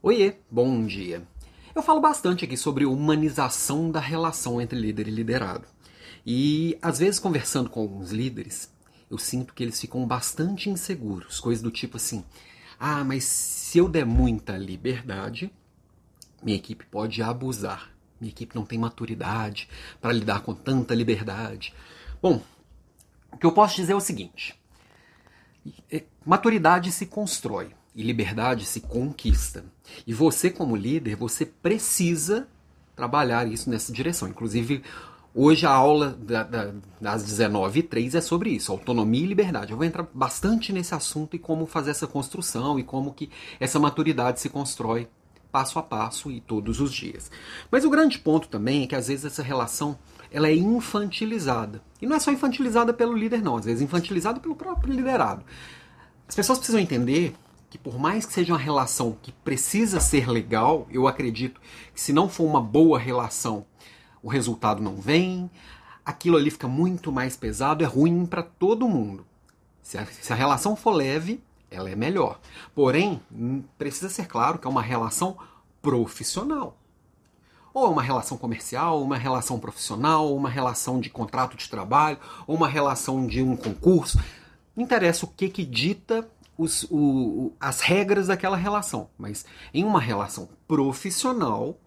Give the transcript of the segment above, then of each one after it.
Oiê, bom dia. Eu falo bastante aqui sobre humanização da relação entre líder e liderado. E às vezes conversando com alguns líderes, eu sinto que eles ficam bastante inseguros, coisas do tipo assim: "Ah, mas se eu der muita liberdade, minha equipe pode abusar. Minha equipe não tem maturidade para lidar com tanta liberdade." Bom, o que eu posso dizer é o seguinte: maturidade se constrói e liberdade se conquista. E você, como líder, você precisa trabalhar isso nessa direção. Inclusive, hoje a aula da, da, das 19h03 é sobre isso, autonomia e liberdade. Eu vou entrar bastante nesse assunto e como fazer essa construção e como que essa maturidade se constrói passo a passo e todos os dias. Mas o grande ponto também é que às vezes essa relação ela é infantilizada. E não é só infantilizada pelo líder, não, às vezes infantilizada pelo próprio liderado. As pessoas precisam entender que por mais que seja uma relação que precisa ser legal, eu acredito que se não for uma boa relação, o resultado não vem, aquilo ali fica muito mais pesado, é ruim para todo mundo. Se a, se a, relação for leve, ela é melhor. Porém, precisa ser claro que é uma relação profissional. Ou é uma relação comercial, uma relação profissional, uma relação de contrato de trabalho, ou uma relação de um concurso. Não interessa o que, que dita os, o, as regras daquela relação. Mas em uma relação profissional,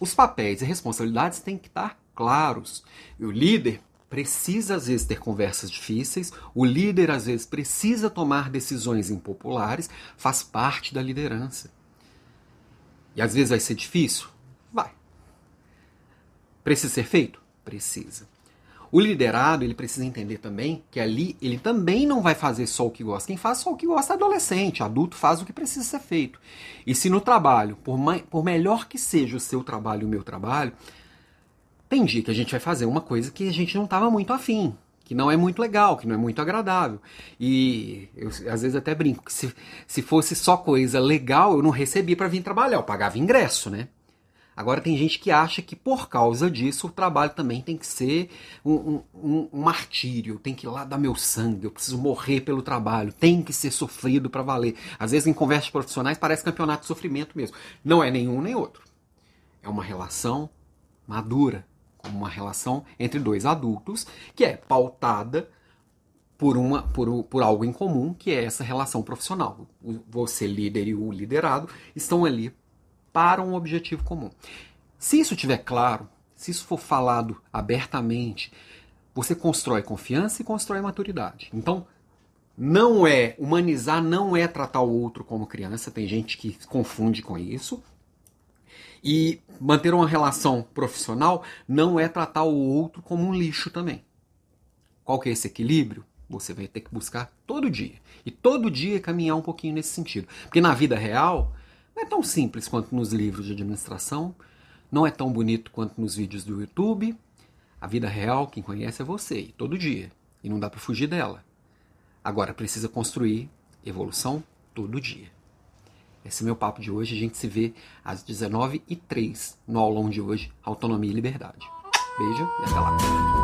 os papéis e responsabilidades têm que estar claros. E o líder precisa às vezes ter conversas difíceis, o líder às vezes precisa tomar decisões impopulares, faz parte da liderança. E às vezes vai ser difícil? Vai. Precisa ser feito? Precisa. O liderado, ele precisa entender também que ali ele também não vai fazer só o que gosta. Quem faz só o que gosta é adolescente, adulto faz o que precisa ser feito. E se no trabalho, por, por melhor que seja o seu trabalho e o meu trabalho, tem dia que a gente vai fazer uma coisa que a gente não estava muito afim, que não é muito legal, que não é muito agradável. E eu às vezes até brinco que se, se fosse só coisa legal, eu não recebia para vir trabalhar, eu pagava ingresso, né? Agora tem gente que acha que por causa disso o trabalho também tem que ser um, um, um, martírio, tem que ir lá dar meu sangue, eu preciso morrer pelo trabalho, tem que ser sofrido para valer. Às vezes em conversas profissionais parece campeonato de sofrimento mesmo. Não é nenhum nem outro. É uma relação madura, como uma relação entre dois adultos que é pautada por, uma, por, por algo em comum, que é essa relação profissional. Você, líder e o liderado, estão ali para um objetivo comum. Se isso estiver claro, se isso for falado abertamente, você constrói confiança e constrói maturidade. Então, não é humanizar, não é tratar o outro como criança. Tem gente que confunde com isso. E manter uma relação profissional não é tratar o outro como um lixo também. Qual que é esse equilíbrio? Você vai ter que buscar todo dia. E todo dia caminhar um pouquinho nesse sentido. Porque na vida real, não é tão simples quanto nos livros de administração, não é tão bonito quanto nos vídeos do YouTube. A vida real, quem conhece é você, todo dia, e não dá para fugir dela. Agora precisa construir evolução todo dia. Esse é meu papo de hoje. A gente se vê às 19h03 no aulão de hoje, Autonomia e Liberdade. Beijo e até lá.